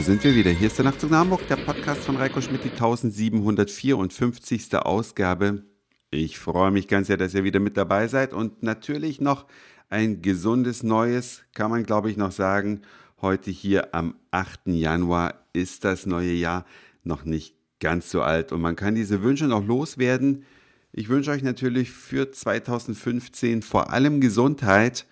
Da sind wir wieder. Hier ist der Nachtzug nach Hamburg, der Podcast von Reiko Schmidt, die 1754. Ausgabe. Ich freue mich ganz sehr, dass ihr wieder mit dabei seid und natürlich noch ein gesundes Neues, kann man glaube ich noch sagen. Heute hier am 8. Januar ist das neue Jahr noch nicht ganz so alt und man kann diese Wünsche noch loswerden. Ich wünsche euch natürlich für 2015 vor allem Gesundheit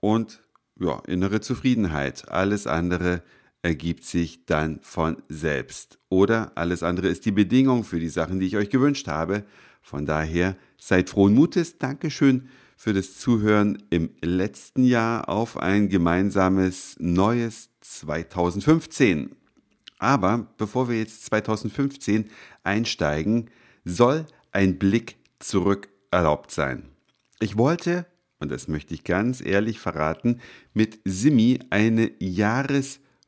und ja, innere Zufriedenheit. Alles andere ergibt sich dann von selbst. Oder alles andere ist die Bedingung für die Sachen, die ich euch gewünscht habe. Von daher seid frohen Mutes. Dankeschön für das Zuhören im letzten Jahr auf ein gemeinsames neues 2015. Aber bevor wir jetzt 2015 einsteigen, soll ein Blick zurück erlaubt sein. Ich wollte, und das möchte ich ganz ehrlich verraten, mit Simi eine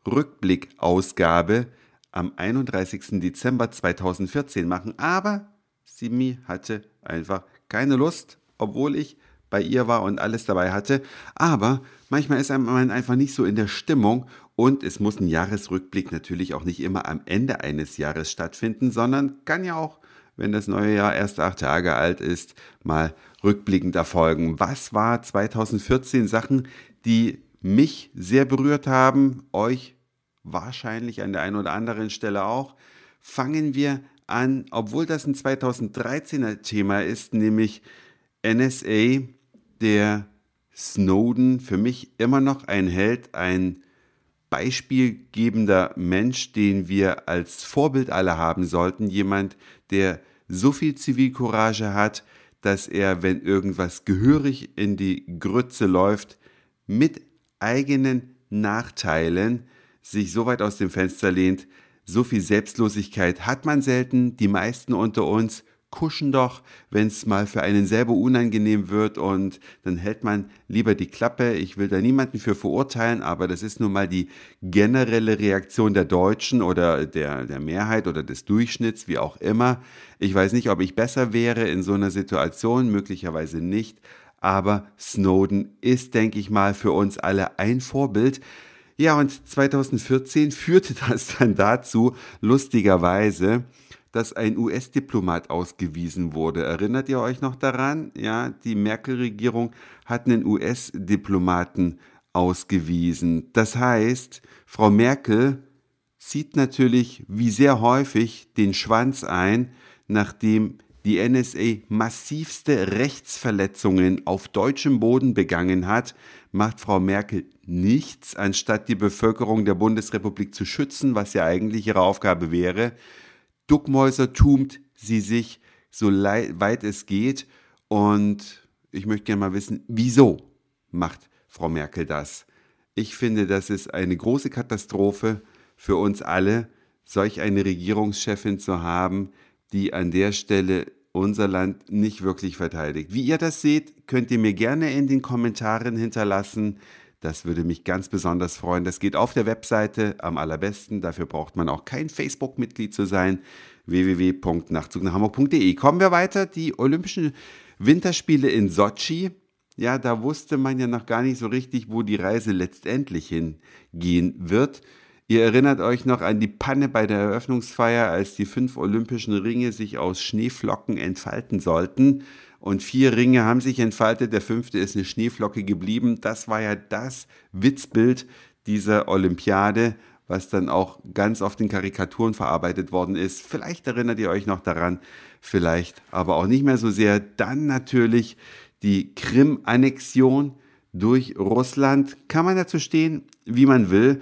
Jahresrückblick-Ausgabe am 31. Dezember 2014 machen, aber Simi hatte einfach keine Lust, obwohl ich bei ihr war und alles dabei hatte. Aber manchmal ist man einfach nicht so in der Stimmung und es muss ein Jahresrückblick natürlich auch nicht immer am Ende eines Jahres stattfinden, sondern kann ja auch, wenn das neue Jahr erst acht Tage alt ist, mal rückblickend erfolgen. Was war 2014 Sachen, die mich sehr berührt haben, euch wahrscheinlich an der einen oder anderen Stelle auch? Fangen wir an, obwohl das ein 2013er Thema ist, nämlich NSA, der Snowden, für mich immer noch ein Held, ein beispielgebender Mensch, den wir als Vorbild alle haben sollten. Jemand, der so viel Zivilcourage hat, dass er, wenn irgendwas gehörig in die Grütze läuft, mit eigenen Nachteilen sich so weit aus dem Fenster lehnt. So viel Selbstlosigkeit hat man selten. Die meisten unter uns kuschen doch, wenn es mal für einen selber unangenehm wird und dann hält man lieber die Klappe. Ich will da niemanden für verurteilen, aber das ist nun mal die generelle Reaktion der Deutschen oder der, der Mehrheit oder des Durchschnitts, wie auch immer. Ich weiß nicht, ob ich besser wäre in so einer Situation, möglicherweise nicht, aber Snowden ist, denke ich mal, für uns alle ein Vorbild. Ja, und 2014 führte das dann dazu, lustigerweise, dass ein US-Diplomat ausgewiesen wurde. Erinnert ihr euch noch daran? Ja, die Merkel-Regierung hat einen US-Diplomaten ausgewiesen. Das heißt, Frau Merkel zieht natürlich wie sehr häufig den Schwanz ein, nachdem die NSA massivste Rechtsverletzungen auf deutschem Boden begangen hat, macht Frau Merkel nichts, anstatt die Bevölkerung der Bundesrepublik zu schützen, was ja eigentlich ihre Aufgabe wäre, Duckmäuser tumt sie sich so weit es geht. Und ich möchte gerne mal wissen, wieso macht Frau Merkel das? Ich finde, das ist eine große Katastrophe für uns alle, solch eine Regierungschefin zu haben, die an der Stelle unser Land nicht wirklich verteidigt. Wie ihr das seht, könnt ihr mir gerne in den Kommentaren hinterlassen. Das würde mich ganz besonders freuen. Das geht auf der Webseite am allerbesten. Dafür braucht man auch kein Facebook-Mitglied zu sein. www.nachtzugnachhamburg.de. Kommen wir weiter. Die Olympischen Winterspiele in Sochi. Ja, da wusste man ja noch gar nicht so richtig, wo die Reise letztendlich hingehen wird. Ihr erinnert euch noch an die Panne bei der Eröffnungsfeier, als die fünf olympischen Ringe sich aus Schneeflocken entfalten sollten und vier Ringe haben sich entfaltet, der fünfte ist eine Schneeflocke geblieben. Das war ja das Witzbild dieser Olympiade, was dann auch ganz oft in Karikaturen verarbeitet worden ist. Vielleicht erinnert ihr euch noch daran, vielleicht aber auch nicht mehr so sehr. Dann natürlich die Krim-Annexion durch Russland. Kann man dazu stehen, wie man will.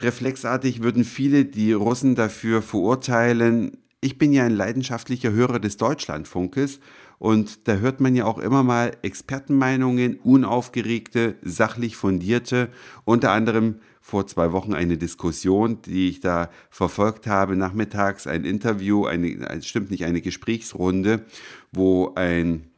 Reflexartig würden viele die Russen dafür verurteilen. Ich bin ja ein leidenschaftlicher Hörer des Deutschlandfunkes und da hört man ja auch immer mal Expertenmeinungen, unaufgeregte, sachlich fundierte, unter anderem vor zwei Wochen eine Diskussion, die ich da verfolgt habe, nachmittags ein Interview, eine, stimmt nicht, eine Gesprächsrunde, wo ein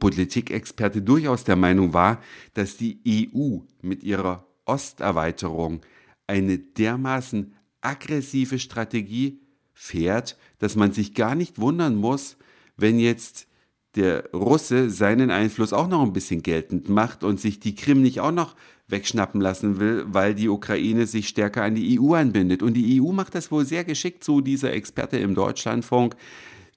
Politikexperte durchaus der Meinung war, dass die EU mit ihrer Osterweiterung eine dermaßen aggressive Strategie fährt, dass man sich gar nicht wundern muss, wenn jetzt der Russe seinen Einfluss auch noch ein bisschen geltend macht und sich die Krim nicht auch noch wegschnappen lassen will, weil die Ukraine sich stärker an die EU anbindet. Und die EU macht das wohl sehr geschickt, so dieser Experte im Deutschlandfunk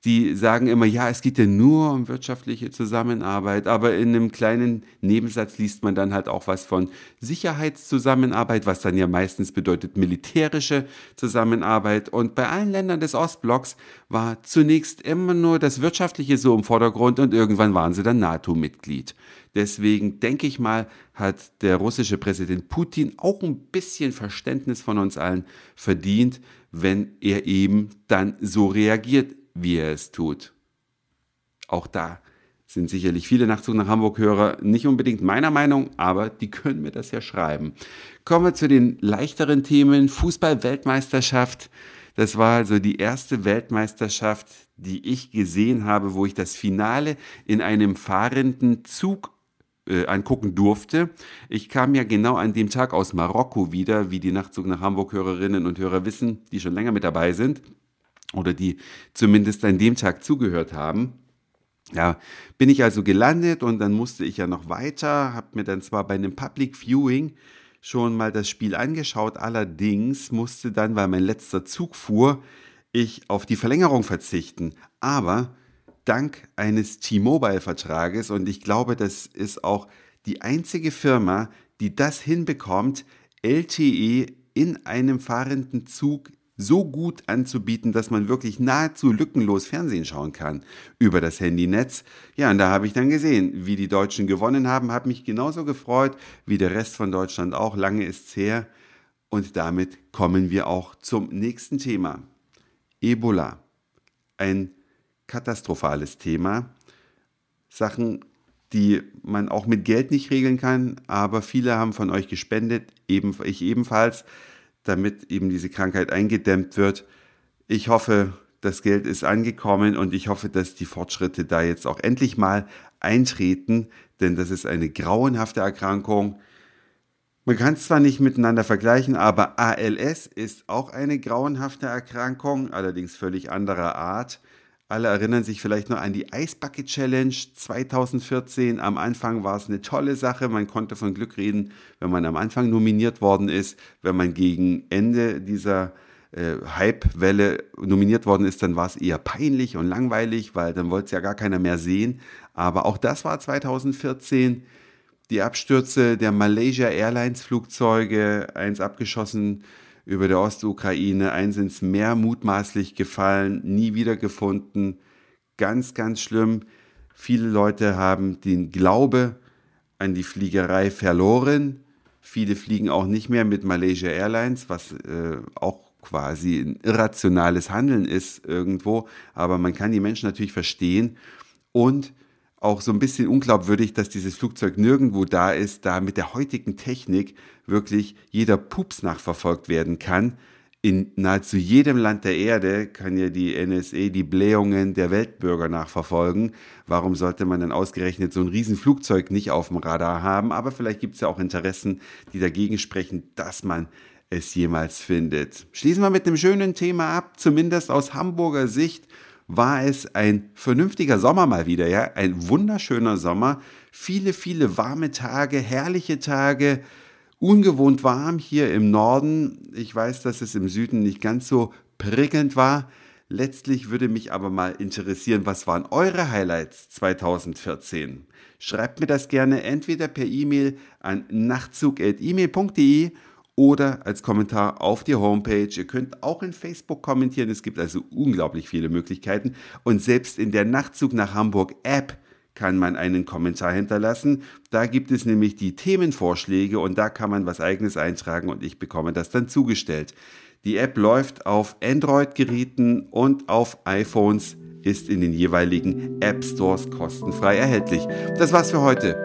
die sagen immer, ja, es geht ja nur um wirtschaftliche Zusammenarbeit, aber in einem kleinen Nebensatz liest man dann halt auch was von Sicherheitszusammenarbeit, was dann ja meistens bedeutet militärische Zusammenarbeit. Und bei allen Ländern des Ostblocks war zunächst immer nur das Wirtschaftliche so im Vordergrund und irgendwann waren sie dann NATO-Mitglied. Deswegen denke ich mal, hat der russische Präsident Putin auch ein bisschen Verständnis von uns allen verdient, wenn er eben dann so reagiert wie er es tut. Auch da sind sicherlich viele Nachtzug nach Hamburg-Hörer nicht unbedingt meiner Meinung, aber die können mir das ja schreiben. Kommen wir zu den leichteren Themen. Fußball-Weltmeisterschaft. Das war also die erste Weltmeisterschaft, die ich gesehen habe, wo ich das Finale in einem fahrenden Zug äh, angucken durfte. Ich kam ja genau an dem Tag aus Marokko wieder, wie die Nachtzug nach Hamburg-Hörerinnen und Hörer wissen, die schon länger mit dabei sind oder die zumindest an dem Tag zugehört haben. Ja, bin ich also gelandet und dann musste ich ja noch weiter, habe mir dann zwar bei einem Public Viewing schon mal das Spiel angeschaut, allerdings musste dann, weil mein letzter Zug fuhr, ich auf die Verlängerung verzichten. Aber dank eines T-Mobile-Vertrages und ich glaube, das ist auch die einzige Firma, die das hinbekommt, LTE in einem fahrenden Zug so gut anzubieten, dass man wirklich nahezu lückenlos Fernsehen schauen kann über das Handynetz. Ja, und da habe ich dann gesehen, wie die Deutschen gewonnen haben, habe mich genauso gefreut wie der Rest von Deutschland auch. Lange ist's her. Und damit kommen wir auch zum nächsten Thema. Ebola. Ein katastrophales Thema. Sachen, die man auch mit Geld nicht regeln kann, aber viele haben von euch gespendet, ich ebenfalls damit eben diese Krankheit eingedämmt wird. Ich hoffe, das Geld ist angekommen und ich hoffe, dass die Fortschritte da jetzt auch endlich mal eintreten, denn das ist eine grauenhafte Erkrankung. Man kann es zwar nicht miteinander vergleichen, aber ALS ist auch eine grauenhafte Erkrankung, allerdings völlig anderer Art. Alle erinnern sich vielleicht noch an die Ice Bucket Challenge 2014. Am Anfang war es eine tolle Sache. Man konnte von Glück reden, wenn man am Anfang nominiert worden ist. Wenn man gegen Ende dieser äh, Hype-Welle nominiert worden ist, dann war es eher peinlich und langweilig, weil dann wollte es ja gar keiner mehr sehen. Aber auch das war 2014. Die Abstürze der Malaysia Airlines Flugzeuge, eins abgeschossen über der Ostukraine. Eins ins Meer mutmaßlich gefallen, nie wiedergefunden. Ganz, ganz schlimm. Viele Leute haben den Glaube an die Fliegerei verloren. Viele fliegen auch nicht mehr mit Malaysia Airlines, was äh, auch quasi ein irrationales Handeln ist irgendwo. Aber man kann die Menschen natürlich verstehen. Und auch so ein bisschen unglaubwürdig, dass dieses Flugzeug nirgendwo da ist, da mit der heutigen Technik wirklich jeder Pups nachverfolgt werden kann. In nahezu jedem Land der Erde kann ja die NSA die Blähungen der Weltbürger nachverfolgen. Warum sollte man dann ausgerechnet so ein Riesenflugzeug nicht auf dem Radar haben? Aber vielleicht gibt es ja auch Interessen, die dagegen sprechen, dass man es jemals findet. Schließen wir mit einem schönen Thema ab, zumindest aus Hamburger Sicht war es ein vernünftiger Sommer mal wieder, ja, ein wunderschöner Sommer, viele, viele warme Tage, herrliche Tage, ungewohnt warm hier im Norden. Ich weiß, dass es im Süden nicht ganz so prickelnd war. Letztlich würde mich aber mal interessieren, was waren eure Highlights 2014? Schreibt mir das gerne entweder per E-Mail an nachtzug.email.de oder als Kommentar auf die Homepage. Ihr könnt auch in Facebook kommentieren. Es gibt also unglaublich viele Möglichkeiten. Und selbst in der Nachtzug nach Hamburg App kann man einen Kommentar hinterlassen. Da gibt es nämlich die Themenvorschläge und da kann man was eigenes eintragen und ich bekomme das dann zugestellt. Die App läuft auf Android-Geräten und auf iPhones ist in den jeweiligen App Stores kostenfrei erhältlich. Das war's für heute.